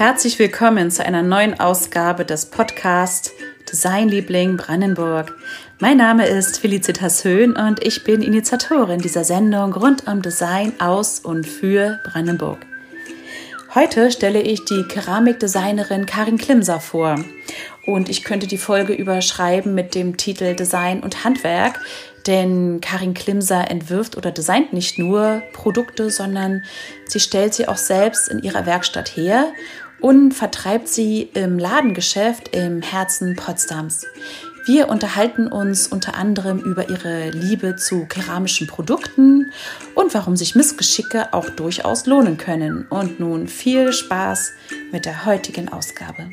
Herzlich willkommen zu einer neuen Ausgabe des Podcasts Designliebling Brandenburg. Mein Name ist Felicitas Höhn und ich bin Initiatorin dieser Sendung rund um Design aus und für Brandenburg. Heute stelle ich die Keramikdesignerin Karin Klimser vor und ich könnte die Folge überschreiben mit dem Titel Design und Handwerk, denn Karin Klimser entwirft oder designt nicht nur Produkte, sondern sie stellt sie auch selbst in ihrer Werkstatt her und vertreibt sie im Ladengeschäft im Herzen Potsdams. Wir unterhalten uns unter anderem über ihre Liebe zu keramischen Produkten und warum sich Missgeschicke auch durchaus lohnen können. Und nun viel Spaß mit der heutigen Ausgabe.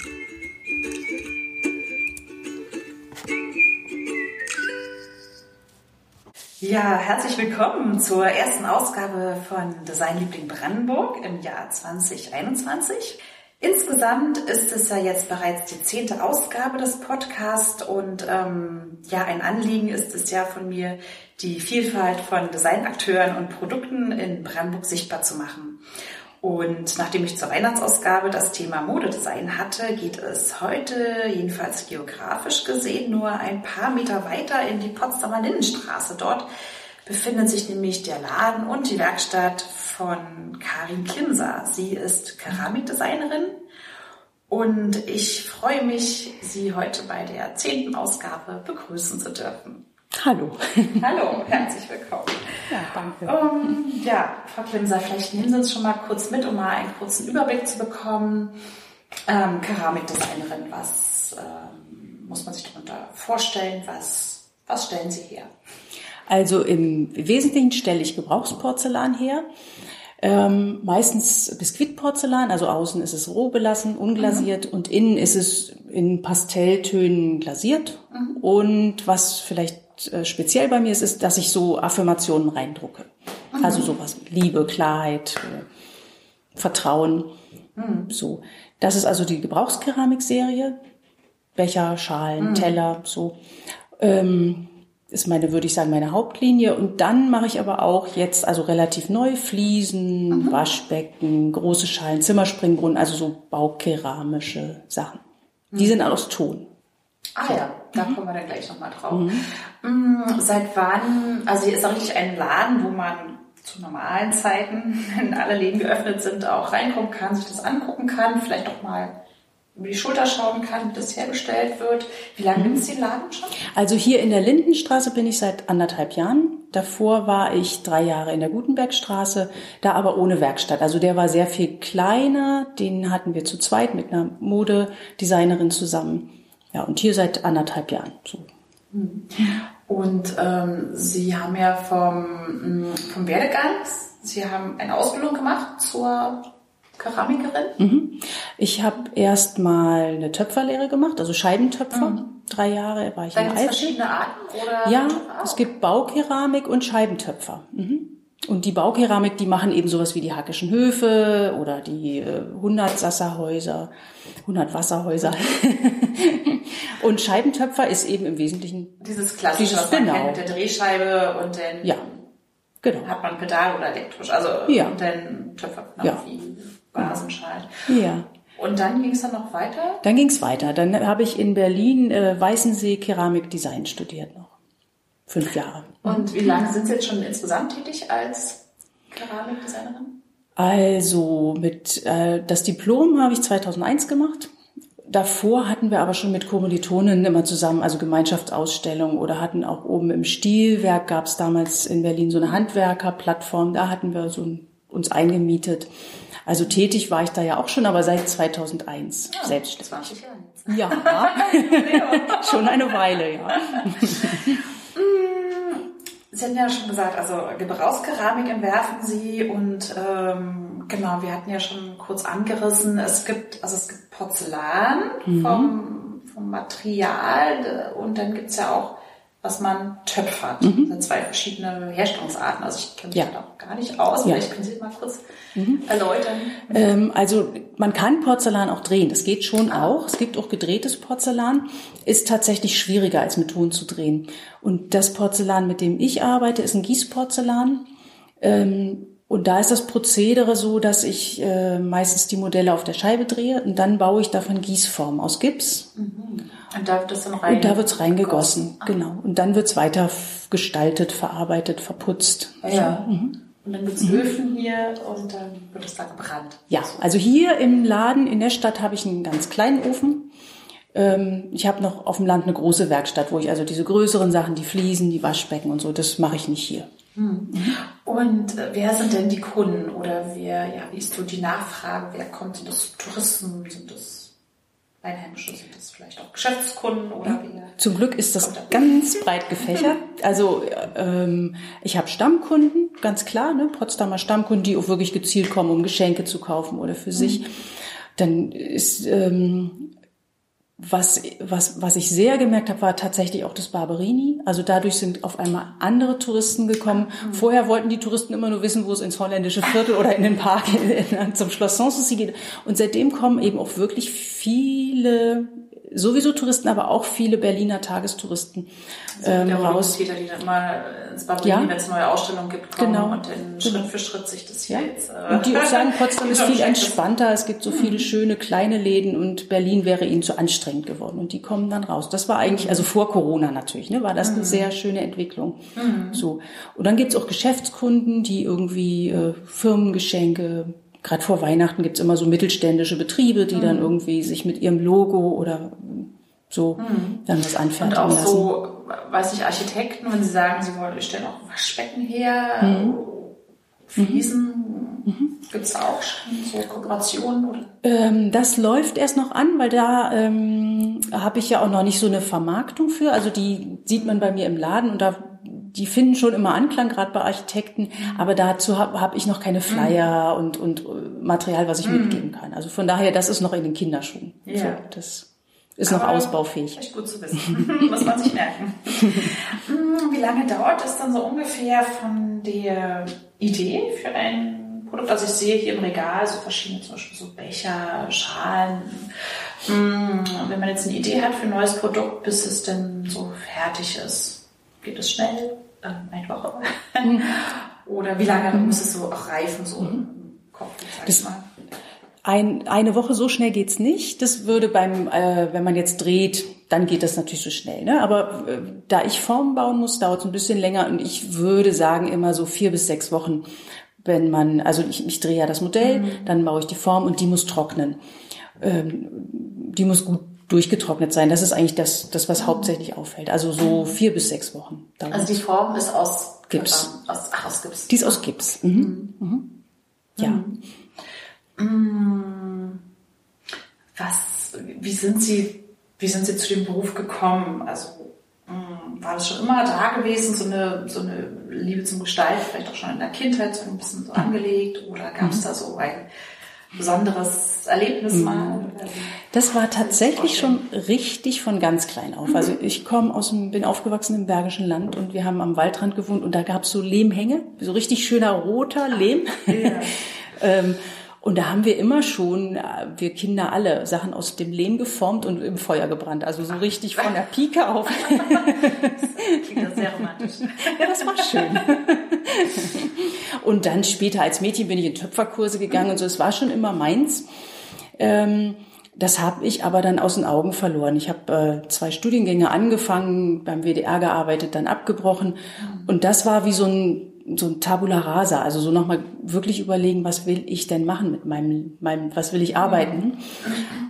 Ja, herzlich willkommen zur ersten Ausgabe von Designliebling Brandenburg im Jahr 2021. Insgesamt ist es ja jetzt bereits die zehnte Ausgabe des Podcasts und ähm, ja, ein Anliegen ist es ja von mir, die Vielfalt von Designakteuren und Produkten in Brandenburg sichtbar zu machen. Und nachdem ich zur Weihnachtsausgabe das Thema Modedesign hatte, geht es heute, jedenfalls geografisch gesehen, nur ein paar Meter weiter in die Potsdamer Lindenstraße. Dort befindet sich nämlich der Laden und die Werkstatt von Karin Klimser. Sie ist Keramikdesignerin und ich freue mich, Sie heute bei der zehnten Ausgabe begrüßen zu dürfen. Hallo. Hallo, herzlich willkommen. Ja, danke. Um, ja, Frau Klimser, vielleicht nehmen Sie uns schon mal kurz mit, um mal einen kurzen Überblick zu bekommen. Ähm, Keramikdesignerin, was ähm, muss man sich darunter vorstellen? Was, was stellen Sie her? Also im Wesentlichen stelle ich Gebrauchsporzellan her. Ähm, meistens Biskuitporzellan, also außen ist es roh belassen, unglasiert mhm. und innen ist es in Pastelltönen glasiert. Mhm. Und was vielleicht äh, speziell bei mir ist, ist, dass ich so Affirmationen reindrucke. Mhm. Also sowas, Liebe, Klarheit, äh, Vertrauen. Mhm. So. Das ist also die Gebrauchskeramikserie. Becher, Schalen, mhm. Teller, so. Ähm, ist meine, würde ich sagen, meine Hauptlinie. Und dann mache ich aber auch jetzt also relativ neu Fliesen, mhm. Waschbecken, große Schalen, Zimmerspringbrunnen, also so baukeramische Sachen. Mhm. Die sind aus Ton. Ah ja, da mhm. kommen wir dann gleich nochmal drauf. Mhm. Mm, seit wann, also hier ist auch richtig ein Laden, wo man zu normalen Zeiten, wenn alle Läden geöffnet sind, auch reingucken kann, sich das angucken kann, vielleicht auch mal über die Schulter schauen kann, wie das hergestellt wird. Wie lange mhm. gibt es den Laden schon? Also hier in der Lindenstraße bin ich seit anderthalb Jahren. Davor war ich drei Jahre in der Gutenbergstraße, da aber ohne Werkstatt. Also der war sehr viel kleiner. Den hatten wir zu zweit mit einer Modedesignerin zusammen. Ja, und hier seit anderthalb Jahren. So. Mhm. Und ähm, Sie haben ja vom, vom Werdegang, Sie haben eine Ausbildung gemacht zur Keramikerin? Mhm. Ich habe erst mal eine Töpferlehre gemacht, also Scheibentöpfer. Mhm. Drei Jahre war ich da in der verschiedene Arten? Oder? Ja, ah, es gibt Baukeramik und Scheibentöpfer. Mhm. Und die Baukeramik, die machen eben sowas wie die Hackischen Höfe oder die äh, 100 Sasserhäuser, 100 Wasserhäuser. und Scheibentöpfer ist eben im Wesentlichen dieses klassische, dieses, was man genau. kennt mit der Drehscheibe und dann ja, genau. hat man Pedal oder elektrisch, also ja. und dann Töpfer ja. wie Basenscheid. Ja. Und dann ging es dann noch weiter? Dann ging es weiter. Dann habe ich in Berlin äh, Weißensee Keramikdesign studiert noch. Fünf Jahre. Und wie lange sind Sie jetzt schon insgesamt tätig als Keramikdesignerin? Also mit äh, das Diplom habe ich 2001 gemacht. Davor hatten wir aber schon mit Kommilitonen immer zusammen, also Gemeinschaftsausstellungen oder hatten auch oben im Stilwerk gab es damals in Berlin so eine Handwerkerplattform. Da hatten wir so uns eingemietet also tätig war ich da ja auch schon, aber seit 2001 ja, selbstständig. 20 Jahre. Ja, schon eine Weile, ja. Sie hatten ja schon gesagt, also Gebrauchskeramik entwerfen Sie und ähm, genau, wir hatten ja schon kurz angerissen, es gibt, also es gibt Porzellan mhm. vom, vom Material und dann gibt's ja auch was man töpfert. Mhm. Das sind zwei verschiedene Herstellungsarten. Also ich kenne mich ja. da auch gar nicht aus. Ja. Vielleicht können Sie mal kurz mhm. erläutern. Ähm, also man kann Porzellan auch drehen. Das geht schon ah. auch. Es gibt auch gedrehtes Porzellan. Ist tatsächlich schwieriger als mit Ton zu drehen. Und das Porzellan, mit dem ich arbeite, ist ein Gießporzellan. Ähm, Und da ist das Prozedere so, dass ich äh, meistens die Modelle auf der Scheibe drehe und dann baue ich davon Gießform aus Gips. Mhm. Und da wird das dann rein Und da wird's reingegossen, genau. Und dann wird's weiter gestaltet, verarbeitet, verputzt. Ja. So. Mhm. Und dann gibt's Öfen hier und dann wird es da gebrannt. Ja, also hier im Laden in der Stadt habe ich einen ganz kleinen Ofen. Ähm, ich habe noch auf dem Land eine große Werkstatt, wo ich also diese größeren Sachen, die Fliesen, die Waschbecken und so, das mache ich nicht hier. Mhm. Und äh, wer sind denn die Kunden oder wer, ja, wie ist so die Nachfrage? Wer kommt? Sind das Touristen? Sind das Einheimische? Sind das vielleicht auch Geschäftskunden oder wie? Zum Glück ist das ganz breit gefächert. Also ähm, ich habe Stammkunden, ganz klar, ne? Potsdamer Stammkunden, die auch wirklich gezielt kommen, um Geschenke zu kaufen oder für mhm. sich. Dann ist ähm, was, was, was ich sehr gemerkt habe, war tatsächlich auch das Barberini. Also dadurch sind auf einmal andere Touristen gekommen. Mhm. Vorher wollten die Touristen immer nur wissen, wo es ins holländische Viertel oder in den Park zum Schloss Sanssouci geht. Und seitdem kommen eben auch wirklich viele sowieso Touristen, aber auch viele Berliner Tagestouristen ähm, ja raus. Täter, die dann mal ins Barberini, ja. wenn es neue Ausstellungen gibt, kommen genau. und dann Schritt genau. für Schritt sich das hier ja. jetzt... Äh, und die auch sagen, Potsdam ist viel entspannter, es gibt so viele mhm. schöne kleine Läden und Berlin wäre ihnen zu anstrengend geworden und die kommen dann raus. Das war eigentlich, also vor Corona natürlich, ne, war das eine mhm. sehr schöne Entwicklung. Mhm. So. Und dann gibt's auch Geschäftskunden, die irgendwie äh, Firmengeschenke, gerade vor Weihnachten gibt's immer so mittelständische Betriebe, die mhm. dann irgendwie sich mit ihrem Logo oder so mhm. dann was anfertigen Und auch lassen. so, weiß ich, Architekten, wenn sie sagen, sie wollen, stellen auch Waschbecken her, mhm. Fliesen, mhm. gibt's da auch schon so Kooperationen? Ähm, das läuft erst noch an, weil da ähm, habe ich ja auch noch nicht so eine Vermarktung für. Also die sieht man bei mir im Laden und da die finden schon immer Anklang, gerade bei Architekten, mhm. aber dazu habe hab ich noch keine Flyer mhm. und, und äh, Material, was ich mhm. mitgeben kann. Also von daher, das ist noch in den Kinderschuhen. Ja. So, das ist aber noch ausbaufähig. Echt gut zu wissen. Muss man sich merken. Hm, wie lange dauert es dann so ungefähr von der Idee für ein Produkt? Also ich sehe hier im Regal so verschiedene, zum Beispiel so Becher, Schalen. Hm, wenn man jetzt eine Idee hat für ein neues Produkt, bis es denn so fertig ist, geht es schnell? Ähm, eine Woche? Oder wie lange muss es so auch reifen, so im Kopf, sag ich mal? Ein, eine Woche so schnell geht's nicht. Das würde beim, äh, wenn man jetzt dreht, dann geht das natürlich so schnell. Ne? Aber äh, da ich Formen bauen muss, dauert es ein bisschen länger und ich würde sagen immer so vier bis sechs Wochen, wenn man, also ich, ich drehe ja das Modell, mhm. dann baue ich die Form und die muss trocknen. Ähm, die muss gut durchgetrocknet sein. Das ist eigentlich das, das was hauptsächlich auffällt. Also so vier bis sechs Wochen. Dauert. Also die Form ist aus Gips. Aus, ach, aus Gips. Die ist aus Gips. Mhm. Mhm. Ja. Mhm. Was, wie sind Sie, wie sind Sie zu dem Beruf gekommen? Also, war das schon immer da gewesen, so eine, so eine Liebe zum Gestalten, vielleicht auch schon in der Kindheit so ein bisschen so angelegt? Oder gab es da so ein besonderes Erlebnis mhm. mal? Das war tatsächlich schon richtig von ganz klein auf. Also ich komme aus dem, bin aufgewachsen im Bergischen Land und wir haben am Waldrand gewohnt und da gab es so Lehmhänge, so richtig schöner roter Lehm. Ja. ähm, und da haben wir immer schon, äh, wir Kinder alle, Sachen aus dem Lehm geformt und im Feuer gebrannt. Also so richtig von der Pike auf. das klingt sehr romantisch. Ja, das war schön. Und dann später als Mädchen bin ich in Töpferkurse gegangen und so. Es war schon immer meins. Ähm, das habe ich aber dann aus den Augen verloren. Ich habe äh, zwei Studiengänge angefangen, beim WDR gearbeitet, dann abgebrochen. Und das war wie so ein so ein Tabula rasa, also so nochmal wirklich überlegen, was will ich denn machen mit meinem, meinem was will ich arbeiten?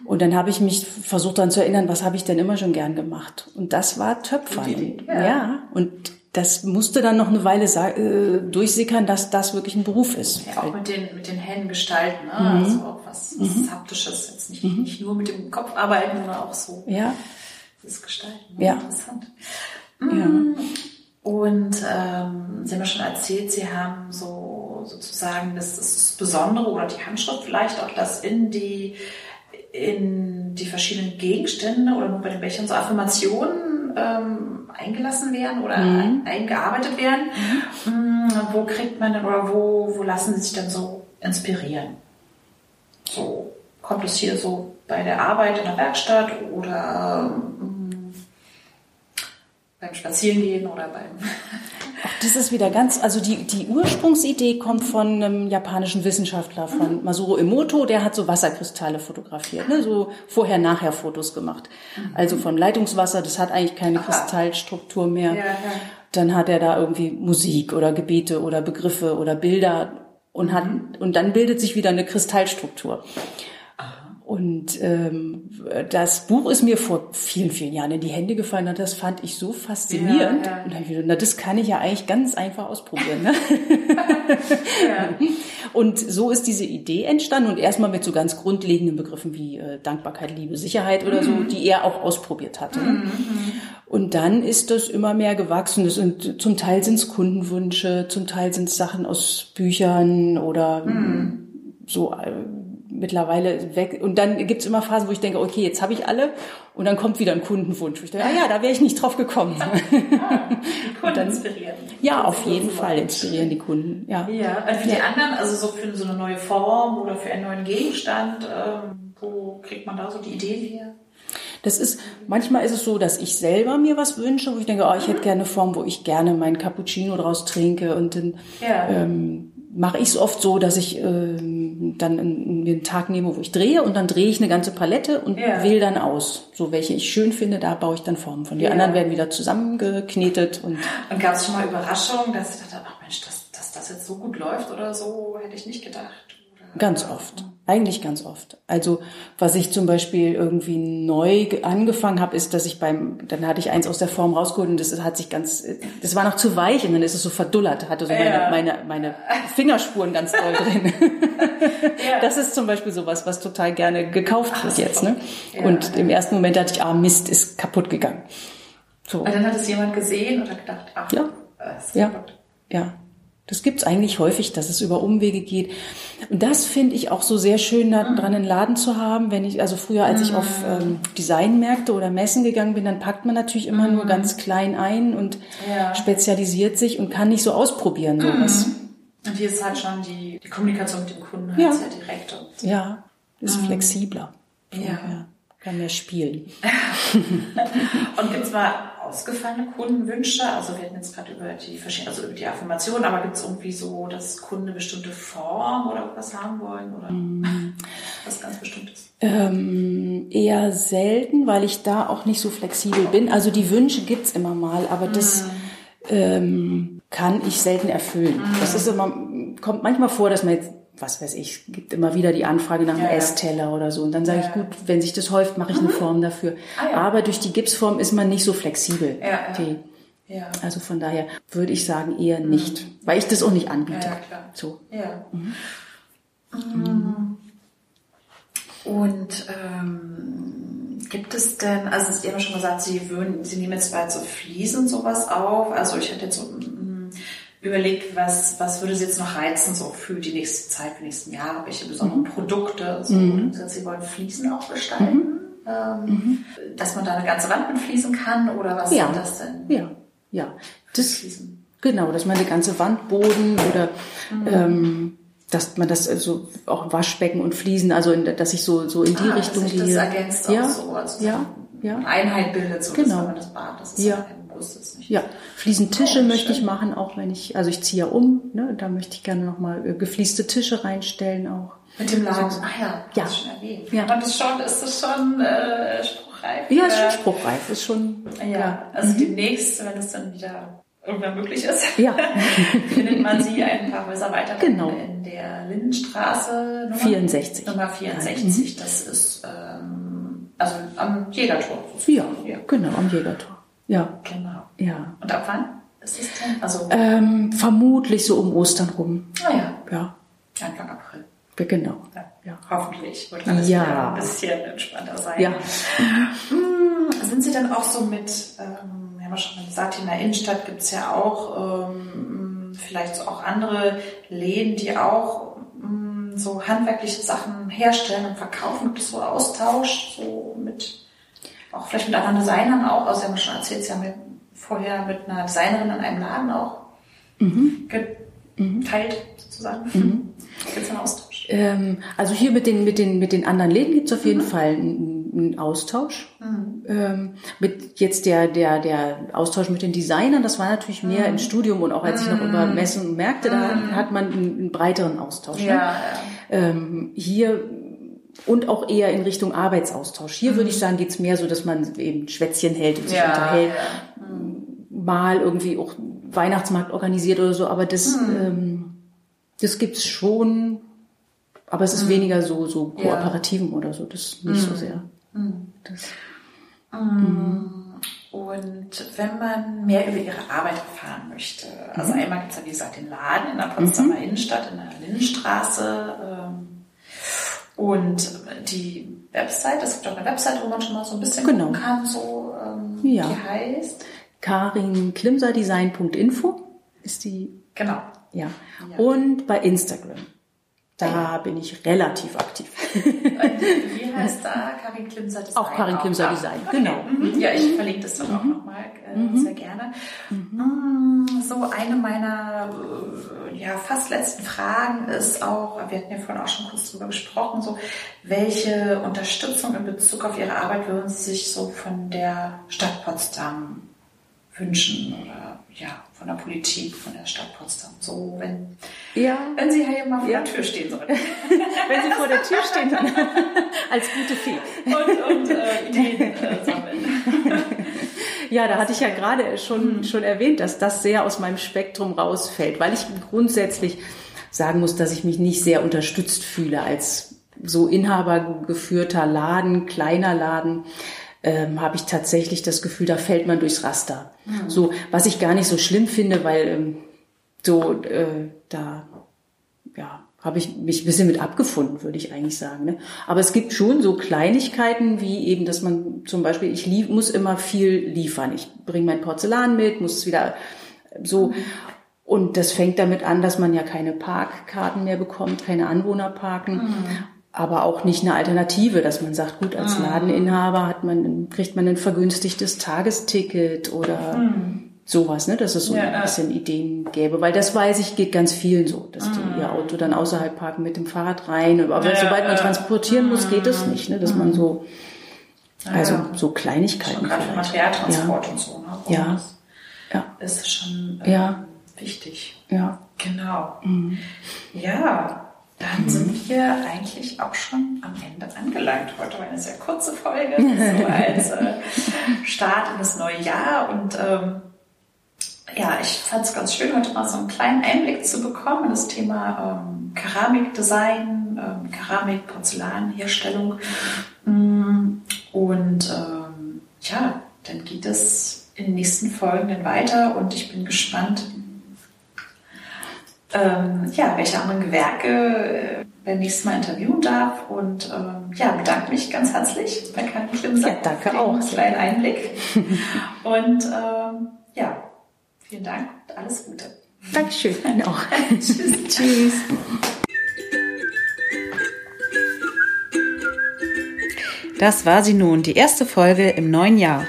Und dann habe ich mich versucht daran zu erinnern, was habe ich denn immer schon gern gemacht? Und das war Töpfern. Und, ja. ja. Und das musste dann noch eine Weile äh, durchsickern, dass das wirklich ein Beruf ist. Ja, auch mit den, mit den Händen gestalten, ne? Mhm. also auch was, was mhm. Haptisches, jetzt nicht, mhm. nicht nur mit dem Kopf arbeiten, sondern auch so ja. das Gestalten. Ne? Ja. Interessant. Ja. Und ähm, Sie haben ja schon erzählt, Sie haben so sozusagen das, das Besondere oder die Handschrift vielleicht auch, dass in die in die verschiedenen Gegenstände oder nur bei den Bechern so Affirmationen ähm, eingelassen werden oder mhm. ein, eingearbeitet werden. Mhm. Mm, wo kriegt man denn oder wo, wo lassen Sie sich denn so inspirieren? So kommt es hier so bei der Arbeit in der Werkstatt oder ähm, beim Spazierengehen oder beim Auch das ist wieder ganz, also die, die Ursprungsidee kommt von einem japanischen Wissenschaftler, von Masuro Emoto, der hat so Wasserkristalle fotografiert, ne, so vorher-nachher-Fotos gemacht. Also von Leitungswasser, das hat eigentlich keine Kristallstruktur mehr. Ja, ja. Dann hat er da irgendwie Musik oder Gebete oder Begriffe oder Bilder und hat, und dann bildet sich wieder eine Kristallstruktur. Und ähm, das Buch ist mir vor vielen, vielen Jahren in die Hände gefallen und das fand ich so faszinierend. Ja, ja. Und dann ich gedacht, na, das kann ich ja eigentlich ganz einfach ausprobieren. Ne? Ja. Und so ist diese Idee entstanden und erstmal mit so ganz grundlegenden Begriffen wie äh, Dankbarkeit, Liebe, Sicherheit oder so, die er auch ausprobiert hatte. Ne? Und dann ist das immer mehr gewachsen. Das sind, zum Teil sind es Kundenwünsche, zum Teil sind es Sachen aus Büchern oder so äh, mittlerweile weg. Und dann gibt's immer Phasen, wo ich denke, okay, jetzt habe ich alle. Und dann kommt wieder ein Kundenwunsch. Wo ich denke, ah ja, da wäre ich nicht drauf gekommen. Die Kunden inspirieren. ja, auf jeden Fall inspirieren die Kunden. Ja. Ja, und für die anderen, also so für so eine neue Form oder für einen neuen Gegenstand, ähm, wo kriegt man da so die Ideen her? Das ist, manchmal ist es so, dass ich selber mir was wünsche, wo ich denke, oh, ich hätte gerne eine Form, wo ich gerne meinen Cappuccino draus trinke und dann Ja. ähm, mache ich es oft so, dass ich ähm, dann einen, Tag nehme, wo ich drehe und dann drehe ich eine ganze Palette und Ja. wähle dann aus. So welche ich schön finde, da baue ich dann Formen von. Die Ja. anderen werden wieder zusammengeknetet und Und gab es schon mal Überraschungen, dass ich dachte, ach Mensch, dass, dass das jetzt so gut läuft oder so, hätte ich nicht gedacht. Oder, Ganz oft. Eigentlich ganz oft. Also was ich zum Beispiel irgendwie neu ge- angefangen habe, ist, dass ich beim, dann hatte ich eins aus der Form rausgeholt und das hat sich ganz, das war noch zu weich und dann ist es so verdullert, hatte so Ja. meine, meine, meine Fingerspuren ganz doll drin. Ja. Das ist zum Beispiel sowas, was total gerne gekauft Ach, wird jetzt. Ne? Ja. Und im ersten Moment dachte ich, ah Mist, ist kaputt gegangen. So. Und dann hat es jemand gesehen und hat gedacht, ach, Ja. äh, ist Ja, kaputt. ja. Das gibt's eigentlich häufig, dass es über Umwege geht. Und das finde ich auch so sehr schön, da dran einen Laden zu haben. Wenn ich, also früher, als ich auf ähm, Designmärkte oder Messen gegangen bin, dann packt man natürlich immer nur ganz klein ein und Ja. spezialisiert sich und kann nicht so ausprobieren, sowas. Und hier ist halt schon die, die Kommunikation mit dem Kunden halt Ja. sehr direkt. Und, Ja, ist flexibler. Ja. Kann mehr spielen. und gibt es mal ausgefallene Kundenwünsche? Also wir hatten jetzt gerade über die verschiedenen, also über die Affirmation, aber gibt es irgendwie so, dass Kunden eine bestimmte Form oder was haben wollen oder was ganz Bestimmtes? Ähm, eher selten, weil ich da auch nicht so flexibel bin. Also die Wünsche gibt's immer mal, aber das ähm, kann ich selten erfüllen. Das ist immer, kommt manchmal vor, dass man jetzt, was weiß ich, gibt immer wieder die Anfrage nach einem Ja. Essteller oder so. Und dann sage Ja, ich, gut, wenn sich das häuft, mache ich eine Form dafür. Ah, ja. Aber durch die Gipsform ist man nicht so flexibel. Ja. also von daher würde ich sagen eher nicht, weil ich das auch nicht anbiete. Ja, ja, klar. So. Ja. Mhm. Und ähm, gibt es denn, also Sie haben schon gesagt, Sie würden, Sie nehmen jetzt bald so Fliesen sowas auf. Also ich hätte jetzt so überlegt, was, was würde Sie jetzt noch reizen, so für die nächste Zeit, für die nächsten Jahre, welche besonderen Produkte. So, Sie wollen Fliesen auch gestalten, ähm, dass man da eine ganze Wand mit Fliesen kann oder was Ja. sind das denn? Ja, ja. Das, Fliesen. Genau, dass man die ganze Wandboden oder ähm, dass man das also auch Waschbecken und Fliesen, also in, dass ich so so in die Ah, Richtung dass sich das gehe. ergänzt ja, auch so, also ja, ja, eine Einheit bildet, so Genau. man das Bad, das ist Ja. ja ein großes nicht. ja. Fliesentische Oh, möchte ich machen, auch wenn ich, also ich ziehe ja um, ne, da möchte ich gerne nochmal äh, gefließte Tische reinstellen auch. Mit dem Laden. Ah ja, Ja. hast du schon erwähnt. Ja. Und das schon, ist das schon äh, spruchreif? Ja, ist schon spruchreif, ist schon, Ja, ja, also demnächst, wenn es dann wieder irgendwann möglich ist, ja. findet man sie ein paar Häuser weiter Genau. in der Lindenstraße Nummer 64. Nummer 64. Das ist ähm, also am Jägertor. ja, ja. genau, am Jägertor. Ja, Genau. ja. Und ab wann ist es denn? Also, Ähm, vermutlich so um Ostern rum. naja, Ja, Anfang April. genau. Ja. Ja. Hoffentlich wird alles Ja. wieder ein bisschen entspannter sein. Ja. Hm, Sind Sie dann auch so mit, ähm, wir haben ja schon gesagt, in der Innenstadt gibt es ja auch ähm, vielleicht so auch andere Läden, die auch ähm, so handwerkliche Sachen herstellen und verkaufen. Gibt es so Austausch so mit, auch vielleicht mit anderen Designern auch? Also Sie haben schon erzählt, Sie haben ja vorher mit einer Designerin in einem Laden auch geteilt sozusagen. Gibt es einen Austausch? Ähm, also hier mit den, mit den, mit den anderen Läden gibt's auf jeden Fall einen ein Austausch. Mhm. Ähm, mit jetzt der, der, der Austausch mit den Designern, das war natürlich mehr mhm. im Studium und auch als ich noch über mhm. Messen und Märkte, da mhm. hat man einen, einen breiteren Austausch. Ne? Ja, ja. Ähm, hier und auch eher in Richtung Arbeitsaustausch. Hier würde ich mhm. sagen, geht's mehr so, dass man eben Schwätzchen hält und sich ja, unterhält. Mal irgendwie auch Weihnachtsmarkt organisiert oder so, aber das, ähm, das gibt's schon aber es ist mhm. weniger so, so kooperativen ja. oder so, das nicht mhm. so sehr. Mhm. Das, mhm. und wenn man mehr über ihre Arbeit erfahren möchte, also mhm. einmal gibt es ja wie gesagt den Laden in der Potsdamer mhm. Innenstadt, in der Lindenstraße ähm, und die Website, es gibt auch eine Website, wo man schon mal so ein bisschen genau. gucken kann, so ähm, ja. die heißt. karinklimserdesign.info ist die. Genau. Ja. ja. Und bei Instagram da bin ich relativ aktiv. Wie heißt da Karin Klimser Design? Auch Karin Klimser Design, okay. genau. Mhm. Ja, ich verlinke das dann auch mhm. nochmal äh, mhm. sehr gerne. Mhm. Mm, so eine meiner äh, ja, fast letzten Fragen ist auch, wir hatten ja vorhin auch schon kurz drüber gesprochen, so welche Unterstützung in Bezug auf Ihre Arbeit würden Sie sich so von der Stadt Potsdam wünschen oder ja, von der Politik, von der Stadt Potsdam. So, wenn, ja. wenn Sie hier mal vor ja. der Tür stehen sollten. wenn Sie vor der Tür stehen, dann als gute Fee. Und, und äh, Ideen äh, sammeln. Ja, da hatte ich ja gerade schon, mhm. schon erwähnt, dass das sehr aus meinem Spektrum rausfällt, weil ich grundsätzlich sagen muss, dass ich mich nicht sehr unterstützt fühle als so inhabergeführter Laden, kleiner Laden ähm, habe ich tatsächlich das Gefühl, da fällt man durchs Raster. Mhm. So, was ich gar nicht so schlimm finde, weil ähm, so äh, da ja habe ich mich ein bisschen mit abgefunden, würde ich eigentlich sagen. Ne? Aber es gibt schon so Kleinigkeiten, wie eben, dass man zum Beispiel, ich lief, muss immer viel liefern. Ich bringe mein Porzellan mit, muss es wieder so. Und das fängt damit an, dass man ja keine Parkkarten mehr bekommt, keine Anwohnerparken. Mhm aber auch nicht eine Alternative, dass man sagt, gut, als mhm. Ladeninhaber hat man, kriegt man ein vergünstigtes Tagesticket oder mhm. sowas, ne, dass es so ja, ein bisschen Ideen gäbe, weil das weiß ich, geht ganz vielen so, dass die mhm. ihr Auto dann außerhalb parken mit dem Fahrrad rein, aber ja, sobald man transportieren muss, geht es nicht, ne, dass man so, also so Kleinigkeiten schon vielleicht. Materialtransport ja. und so, ne? Und ja. ja. Ist schon äh, ja. wichtig. Ja. Genau. Mhm. Ja, dann mhm. sind wir eigentlich auch schon am Ende angelangt. Heute war eine sehr kurze Folge, so als äh, Start in das neue Jahr. Und ähm, ja, ich fand es ganz schön, heute mal so einen kleinen Einblick zu bekommen in das Thema ähm, Keramikdesign, ähm, Keramik, Porzellanherstellung. Mm, und ähm, ja, dann geht es in den nächsten Folgen dann weiter und ich bin gespannt, ähm, ja, welche anderen Gewerke äh, beim nächsten Mal interviewen darf. Und ähm, ja, bedanke mich ganz herzlich bei Karin Klimser. Ja, danke auch. Einen kleinen Einblick. und ähm, ja, vielen Dank und alles Gute. Dankeschön. Auch. Tschüss. Tschüss. Das war sie nun, die erste Folge im neuen Jahr.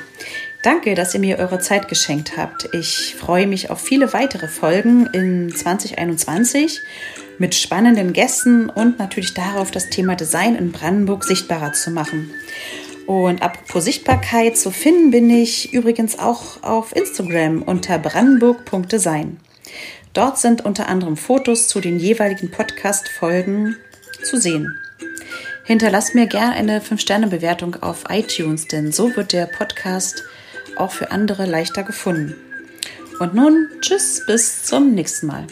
Danke, dass ihr mir eure Zeit geschenkt habt. Ich freue mich auf viele weitere Folgen in 2021 mit spannenden Gästen und natürlich darauf, das Thema Design in Brandenburg sichtbarer zu machen. Und apropos Sichtbarkeit, zu finden bin ich übrigens auch auf Instagram unter brandenburg.design. Dort sind unter anderem Fotos zu den jeweiligen Podcast-Folgen zu sehen. Hinterlasst mir gerne eine 5-Sterne-Bewertung auf iTunes, denn so wird der Podcast auch für andere leichter gefunden. Und nun, tschüss, bis zum nächsten Mal.